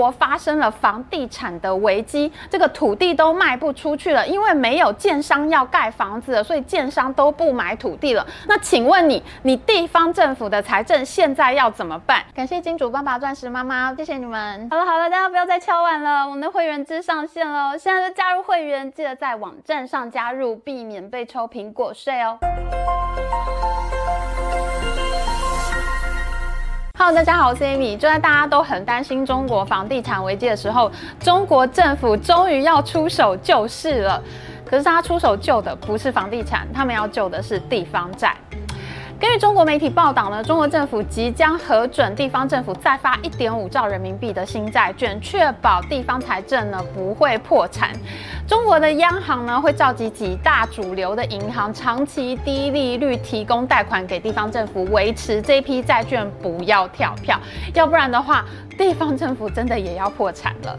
国发生了房地产的危机，这个土地都卖不出去了，因为没有建商要盖房子了，所以建商都不买土地了。那请问你，你地方政府的财政现在要怎么办？感谢金主爸爸、钻石妈妈，谢谢你们。好了好了，大家不要再敲碗了，我们的会员制上线了，现在就加入会员，记得在网站上加入，避免被抽苹果税哦。Hello，大家好，我是 Amy。就在大家都很担心中国房地产危机的时候，中国政府终于要出手救市了。可是他出手救的不是房地产，他们要救的是地方债。根据中国媒体报道呢，中国政府即将核准地方政府再发一点五兆人民币的新债券，确保地方财政呢不会破产。中国的央行呢会召集几大主流的银行，长期低利率提供贷款给地方政府，维持这批债券不要跳票，要不然的话，地方政府真的也要破产了。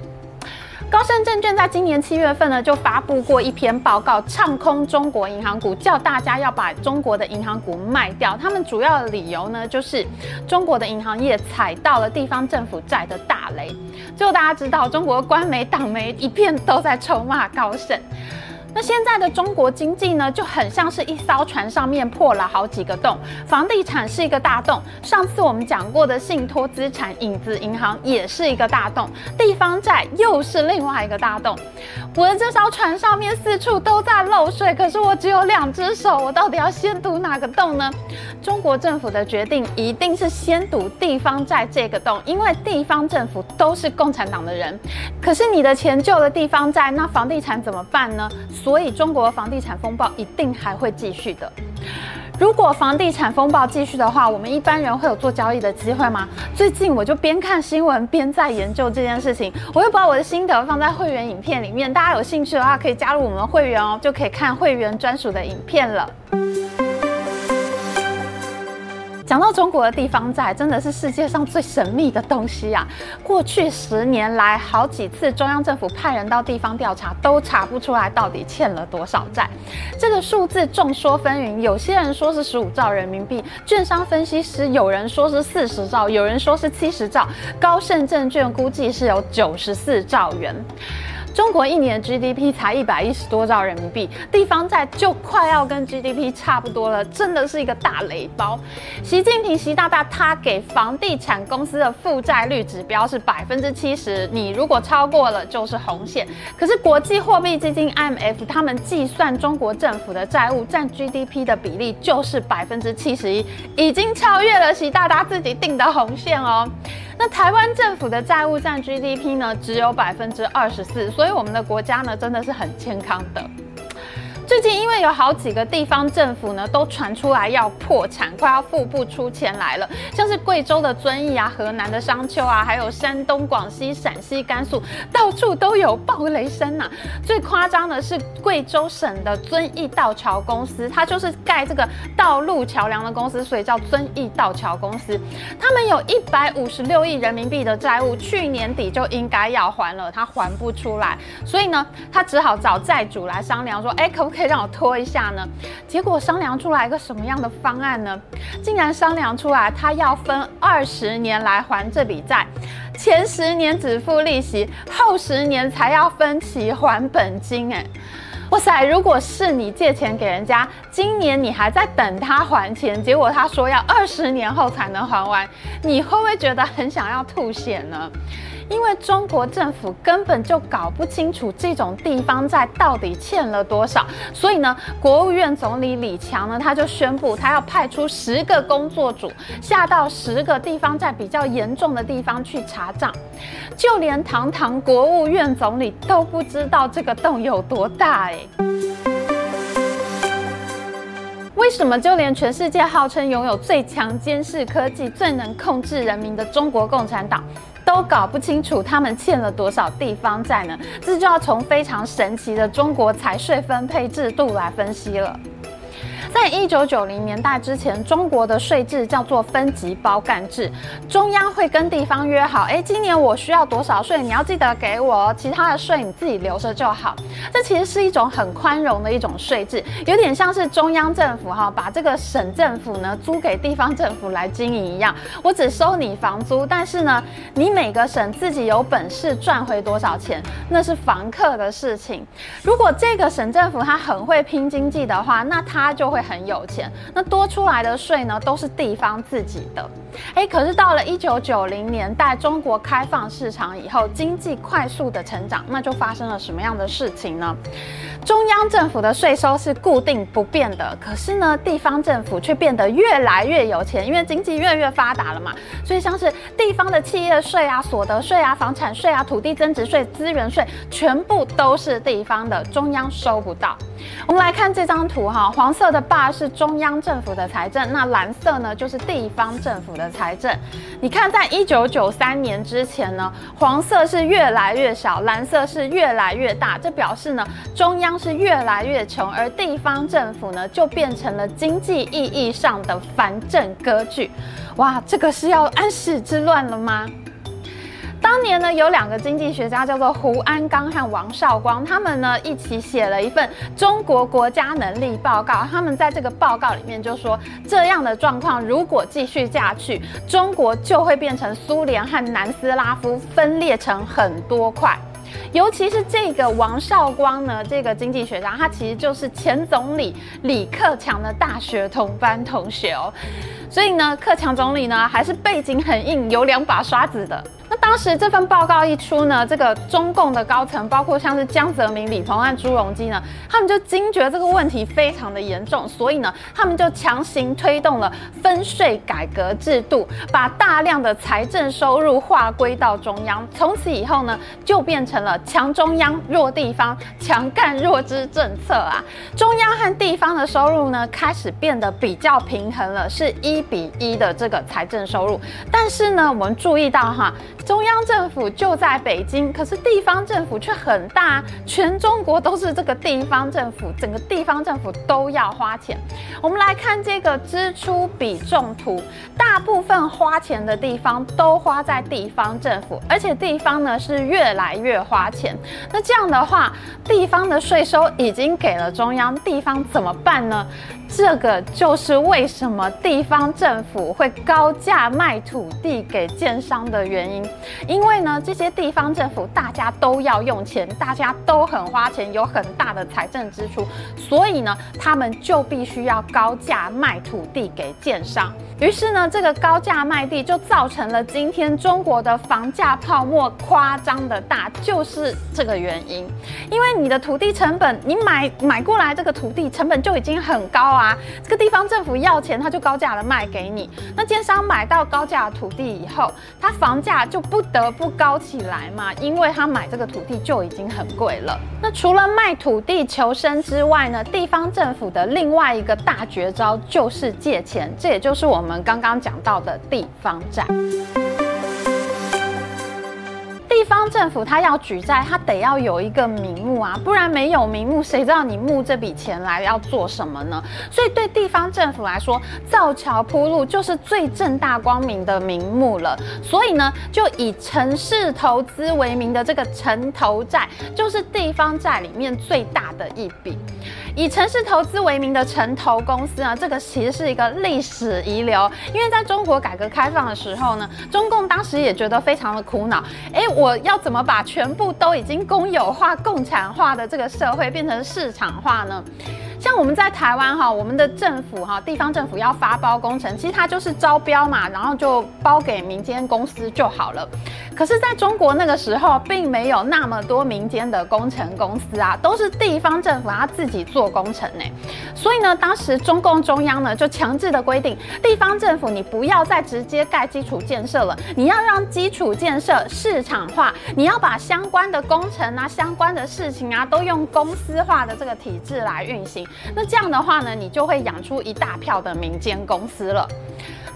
高盛证券在今年七月份呢，就发布过一篇报告，唱空中国银行股，叫大家要把中国的银行股卖掉。他们主要的理由呢，就是中国的银行业踩到了地方政府债的大雷。最后大家知道，中国官媒、党媒一片都在臭骂高盛。那现在的中国经济呢，就很像是一艘船上面破了好几个洞，房地产是一个大洞，上次我们讲过的信托资产影子银行也是一个大洞，地方债又是另外一个大洞。我的这艘船上面四处都在漏水，可是我只有两只手，我到底要先堵哪个洞呢？中国政府的决定一定是先堵地方债这个洞，因为地方政府都是共产党的人。可是你的钱救了地方债，那房地产怎么办呢？所以中国房地产风暴一定还会继续的。如果房地产风暴继续的话，我们一般人会有做交易的机会吗？最近我就边看新闻边在研究这件事情，我会把我的心得放在会员影片里面，大家有兴趣的话可以加入我们会员哦，就可以看会员专属的影片了。讲到中国的地方债，真的是世界上最神秘的东西啊！过去十年来，好几次中央政府派人到地方调查，都查不出来到底欠了多少债。这个数字众说纷纭，有些人说是十五兆人民币，券商分析师有人说是四十兆，有人说是七十兆，高盛证券估计是有九十四兆元。中国一年 GDP 才一百一十多兆人民币，地方债就快要跟 GDP 差不多了，真的是一个大雷包。习近平习大大他给房地产公司的负债率指标是百分之七十，你如果超过了就是红线。可是国际货币基金 IMF 他们计算中国政府的债务占 GDP 的比例就是百分之七十一，已经超越了习大大自己定的红线哦。那台湾政府的债务占 GDP 呢，只有百分之二十四，所以我们的国家呢，真的是很健康的。最近因为有好几个地方政府呢，都传出来要破产，快要付不出钱来了。像是贵州的遵义啊，河南的商丘啊，还有山东、广西、陕西、甘肃，到处都有暴雷声呐、最夸张的是贵州省的遵义道桥公司，它就是盖这个道路桥梁的公司，所以叫遵义道桥公司。他们有一百五十六亿人民币的债务，去年底就应该要还了，他还不出来，所以呢，他只好找债主来商量说，哎，可不可以？可以让我拖一下呢？结果商量出来一个什么样的方案呢？竟然商量出来，他要分二十年来还这笔债，前十年只付利息，后十年才要分期还本金。哎，哇塞！如果是你借钱给人家，今年你还在等他还钱，结果他说要二十年后才能还完，你会不会觉得很想要吐血呢？因为中国政府根本就搞不清楚这种地方债到底欠了多少，所以呢，国务院总理李强呢，他就宣布他要派出十个工作组下到十个地方债比较严重的地方去查账，就连堂堂国务院总理都不知道这个洞有多大哎。为什么就连全世界号称拥有最强监视科技、最能控制人民的中国共产党，都搞不清楚他们欠了多少地方债呢？这就要从非常神奇的中国财税分配制度来分析了。在一九九零年代之前，中国的税制叫做分级包干制，中央会跟地方约好，哎，今年我需要多少税，你要记得给我，其他的税你自己留着就好。这其实是一种很宽容的一种税制，有点像是中央政府哈把这个省政府呢租给地方政府来经营一样，我只收你房租，但是呢，你每个省自己有本事赚回多少钱，那是房客的事情。如果这个省政府他很会拼经济的话，那他就会很有钱。那多出来的税呢，都是地方自己的。诶，可是到了一九九零年代，中国开放市场以后，经济快速的成长，那就发生了什么样的事情呢？中央政府的税收是固定不变的，可是呢，地方政府却变得越来越有钱，因为经济越来越发达了嘛。所以像是地方的企业税啊、所得税啊、房产税啊、土地增值税、资源税，全部都是地方的，中央收不到。我们来看这张图哈，黄色的爸是中央政府的财政，那蓝色呢就是地方政府的财政。你看，在一九九三年之前呢，黄色是越来越小，蓝色是越来越大，这表示呢中央是越来越穷，而地方政府呢就变成了经济意义上的藩镇割据。哇，这个是要安史之乱了吗？当年呢，有两个经济学家叫做胡鞍钢和王绍光，他们呢一起写了一份《中国国家能力报告》。他们在这个报告里面就说，这样的状况如果继续下去，中国就会变成苏联和南斯拉夫，分裂成很多块。尤其是这个王绍光呢，这个经济学家，他其实就是前总理李克强的大学同班同学哦。所以呢，克强总理呢还是背景很硬，有两把刷子的。当时这份报告一出呢，这个中共的高层，包括像是江泽民、李鹏和朱镕基呢，他们就惊觉这个问题非常的严重，所以呢，他们就强行推动了分税改革制度，把大量的财政收入划归到中央。从此以后呢，就变成了强中央、弱地方、强干弱支政策啊。中央和地方的收入呢，开始变得比较平衡了，是一比一的这个财政收入。但是呢，我们注意到哈。中央政府就在北京，可是地方政府却很大，全中国都是这个地方政府，整个地方政府都要花钱。我们来看这个支出比重图，大部分花钱的地方都花在地方政府，而且地方呢是越来越花钱。那这样的话，地方的税收已经给了中央，地方怎么办呢？这个就是为什么地方政府会高价卖土地给建商的原因。因为呢，这些地方政府大家都要用钱，大家都很花钱，有很大的财政支出，所以呢，他们就必须要高价卖土地给建商。于是呢，这个高价卖地就造成了今天中国的房价泡沫夸张的大，就是这个原因。因为你的土地成本，你买买过来这个土地成本就已经很高啊。这个地方政府要钱，他就高价的卖给你。那建商买到高价的土地以后，他房价就不得不高起来嘛，因为他买这个土地就已经很贵了。那除了卖土地求生之外呢，地方政府的另外一个大绝招就是借钱，这也就是我们刚刚讲到的地方债。地方政府他要举债，他得要有一个名目啊，不然没有名目，谁知道你募这笔钱来要做什么呢？所以对地方政府来说，造桥铺路就是最正大光明的名目了。所以呢，就以城市投资为名的这个城投债，就是地方债里面最大的一笔。以城市投资为名的城投公司呢，这个其实是一个历史遗留。因为在中国改革开放的时候呢，中共当时也觉得非常的苦恼。哎，我要怎么把全部都已经公有化、共产化的这个社会变成市场化呢？像我们在台湾哈，我们的政府哈，地方政府要发包工程，其实它就是招标嘛，然后就包给民间公司就好了。可是，在中国那个时候，并没有那么多民间的工程公司啊，都是地方政府他自己做工程呢。所以呢，当时中共中央呢就强制的规定，地方政府你不要再直接盖基础建设了，你要让基础建设市场化，你要把相关的工程啊、相关的事情啊，都用公司化的这个体制来运行。那这样的话呢，你就会养出一大票的民间公司了。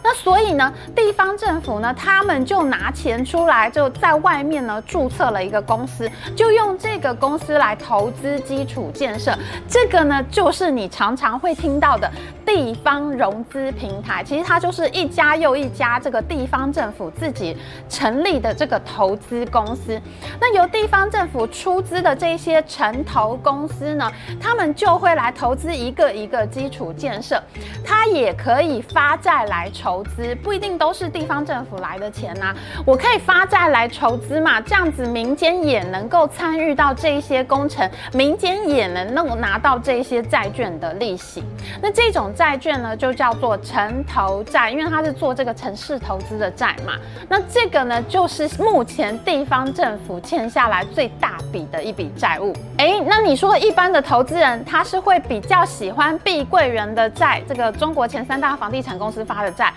那所以呢，地方政府呢，他们就拿钱出来，就在外面呢注册了一个公司，就用这个公司来投资基础建设。这个呢，就是你常常会听到的地方融资平台。其实它就是一家又一家这个地方政府自己成立的这个投资公司。那由地方政府出资的这些城投公司呢，他们就会来投资一个一个基础建设。它也可以发债来筹投资，不一定都是地方政府来的钱呐、我可以发债来筹资嘛，这样子民间也能够参与到这一些工程，民间也能够拿到这一些债券的利息。那这种债券呢，就叫做城投债，因为它是做这个城市投资的债嘛。那这个呢，就是目前地方政府欠下来最大笔的一笔债务。诶，那你说一般的投资人，他是会比较喜欢碧桂园的债，这个中国前三大房地产公司发的债，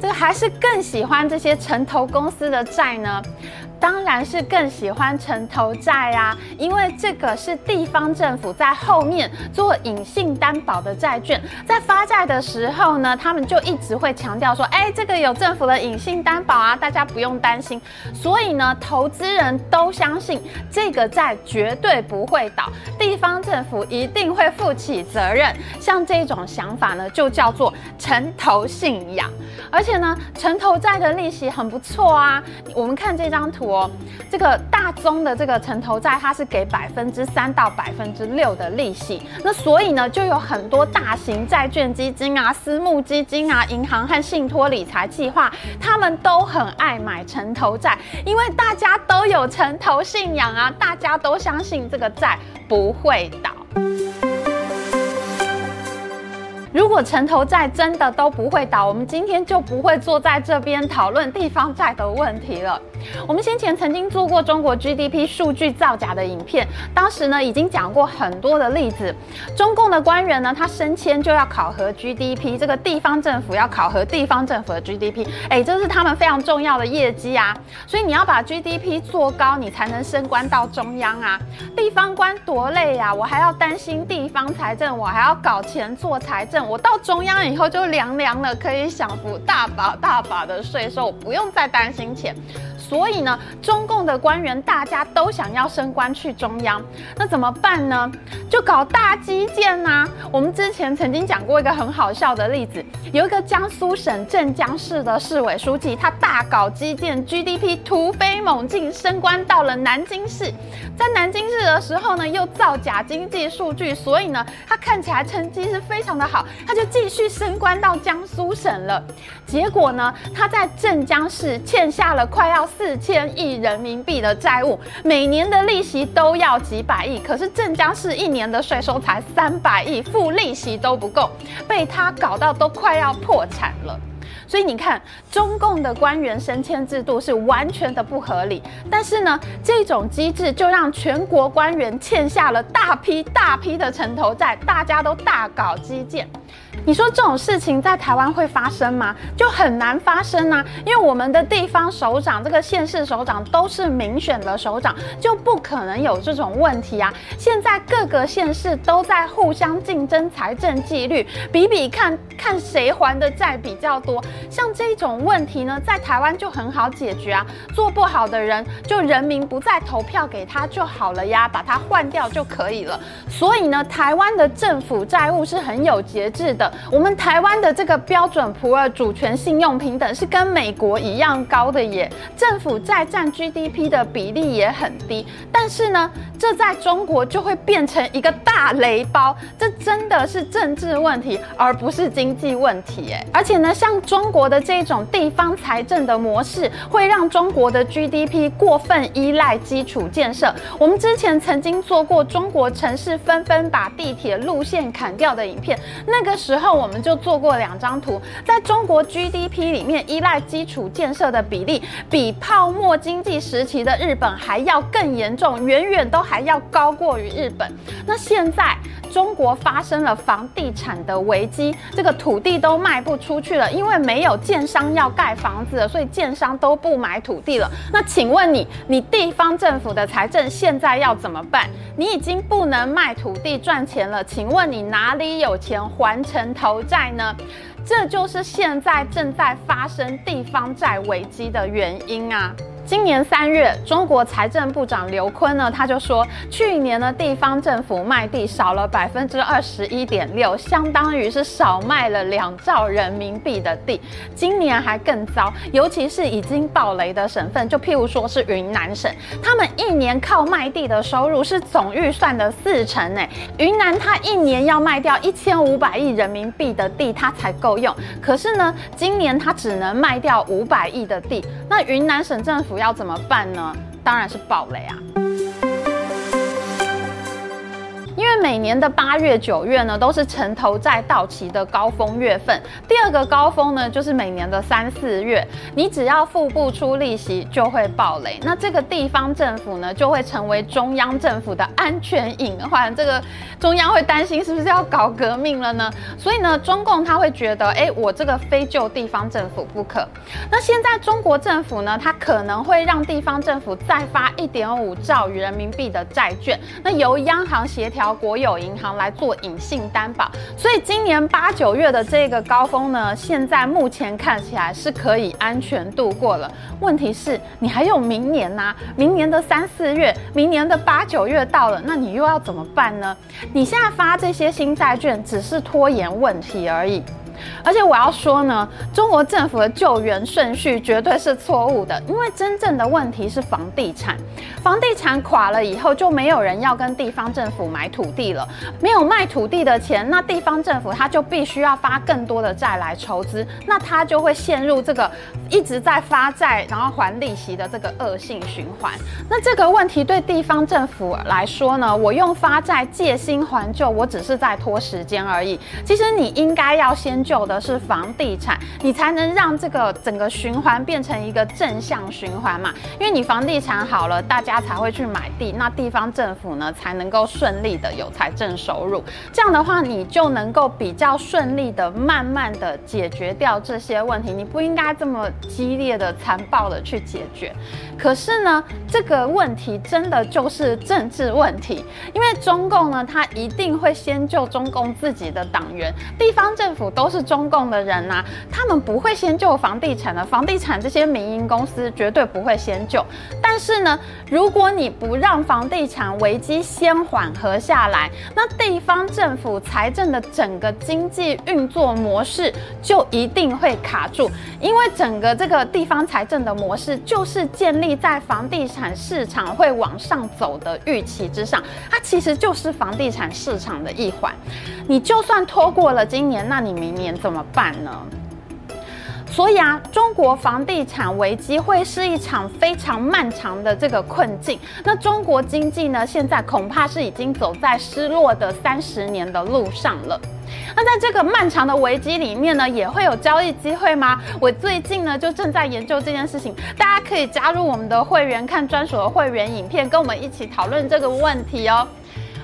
这个还是更喜欢这些城投公司的债呢？当然是更喜欢城投债啊，因为这个是地方政府在后面做隐性担保的债券，在发债的时候呢，他们就一直会强调说，哎，这个有政府的隐性担保啊，大家不用担心。所以呢，投资人都相信这个债绝对不会倒，地方政府一定会负起责任。像这种想法呢，就叫做城投信仰。而且呢，城投债的利息很不错啊，我们看这张图。我这个大宗的这个城投债，它是给百分之三到百分之六的利息，那所以呢，就有很多大型债券基金啊、私募基金啊、银行和信托理财计划，他们都很爱买城投债，因为大家都有城投信仰啊，大家都相信这个债不会倒。如果城投债真的都不会倒，我们今天就不会坐在这边讨论地方债的问题了。我们先前曾经做过中国 GDP 数据造假的影片，当时呢已经讲过很多的例子。中共的官员呢，他升迁就要考核 GDP，这个地方政府要考核地方政府的 GDP，哎，这是他们非常重要的业绩啊。所以你要把 GDP 做高，你才能升官到中央啊。地方官多累呀，我还要担心地方财政，我还要搞钱做财政，我到中央以后就凉凉了，可以享福大把大把的税收，我不用再担心钱。所以呢，中共的官员大家都想要升官去中央，那怎么办呢？就搞大基建呐、我们之前曾经讲过一个很好笑的例子，有一个江苏省镇江市的市委书记，他大搞基建，GDP 突飞猛进，升官到了南京市。在南京市的时候呢，又造假经济数据，所以呢，他看起来成绩是非常的好，他就继续升官到江苏省了。结果呢，他在镇江市欠下了快要。四千亿人民币的债务，每年的利息都要几百亿，可是镇江市一年的税收才三百亿，付利息都不够，被他搞到都快要破产了。所以你看，中共的官员升迁制度是完全的不合理，但是呢，这种机制就让全国官员欠下了大批大批的城投债，大家都大搞基建。你说这种事情在台湾会发生吗？就很难发生啊，因为我们的地方首长、这个县市首长都是民选的首长，就不可能有这种问题啊。现在各个县市都在互相竞争财政纪律，比比看看谁还的债比较多。像这种问题呢，在台湾就很好解决啊，做不好的人就人民不再投票给他就好了呀，把他换掉就可以了。所以呢，台湾的政府债务是很有节制的。我们台湾的这个标准普尔主权信用平等是跟美国一样高的耶，政府债占 GDP 的比例也很低。但是呢，这在中国就会变成一个大雷包，这真的是政治问题，而不是经济问题。哎，而且呢，像中国的这种地方财政的模式，会让中国的 GDP 过分依赖基础建设。我们之前曾经做过中国城市纷纷把地铁路线砍掉的影片，那个时候候。我们就做过两张图，在中国 GDP 里面，依赖基础建设的比例比泡沫经济时期的日本还要更严重，远远都还要高过于日本。那现在中国发生了房地产的危机，这个土地都卖不出去了，因为没有建商要盖房子了，所以建商都不买土地了。那请问你，你地方政府的财政现在要怎么办？你已经不能卖土地赚钱了，请问你哪里有钱还城投债呢？这就是现在正在发生地方债危机的原因啊。今年三月，中国财政部长刘昆呢，他就说，去年呢地方政府卖地少了百分之二十一点六，相当于是少卖了两兆人民币的地。今年还更糟，尤其是已经暴雷的省份，就譬如说是云南省，他们一年靠卖地的收入是总预算的四成诶。云南它一年要卖掉一千五百亿人民币的地，它才够用。可是呢，今年它只能卖掉五百亿的地，那云南省政府。要怎么办呢？当然是暴雷啊！每年的八月、九月呢，都是城投债到期的高峰月份。第二个高峰呢，就是每年的三四月。你只要付不出利息，就会暴雷。那这个地方政府呢，就会成为中央政府的安全隐患。这个中央会担心是不是要搞革命了呢？所以呢，中共他会觉得，哎，我这个非救地方政府不可。那现在中国政府呢，它可能会让地方政府再发一点五兆人民币的债券，那由央行协调。国国有银行来做隐性担保，所以今年八九月的这个高峰呢，现在目前看起来是可以安全度过了。问题是，你还有明年呐、明年的三四月，明年的八九月到了，那你又要怎么办呢？你现在发这些新债券，只是拖延问题而已。而且我要说呢，中国政府的救援顺序绝对是错误的，因为真正的问题是房地产，房地产垮了以后，就没有人要跟地方政府买土地了，没有卖土地的钱，那地方政府他就必须要发更多的债来筹资，那他就会陷入这个一直在发债然后还利息的这个恶性循环。那这个问题对地方政府来说呢，我用发债借新还旧，我只是在拖时间而已。其实你应该要先。救的是房地产，你才能让这个整个循环变成一个正向循环嘛。因为你房地产好了，大家才会去买地，那地方政府呢才能够顺利的有财政收入。这样的话，你就能够比较顺利的、慢慢的解决掉这些问题。你不应该这么激烈的、残暴的去解决。可是呢，这个问题真的就是政治问题，因为中共呢，他一定会先救中共自己的党员，地方政府都是。是中共的人呐、他们不会先救房地产的，房地产这些民营公司绝对不会先救。但是呢，如果你不让房地产危机先缓和下来，那地方政府财政的整个经济运作模式就一定会卡住，因为整个这个地方财政的模式就是建立在房地产市场会往上走的预期之上，它其实就是房地产市场的一环。你就算拖过了今年，那你明年怎么办呢？所以啊，中国房地产危机会是一场非常漫长的这个困境。那中国经济呢，现在恐怕是已经走在失落的三十年的路上了。那在这个漫长的危机里面呢，也会有交易机会吗？我最近呢就正在研究这件事情，大家可以加入我们的会员，看专属的会员影片，跟我们一起讨论这个问题哦。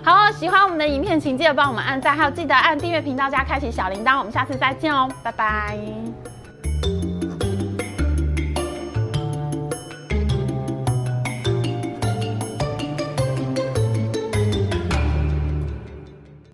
好，喜欢我们的影片，请记得帮我们按赞，还有记得按订阅频道加开启小铃铛。我们下次再见哦，拜拜。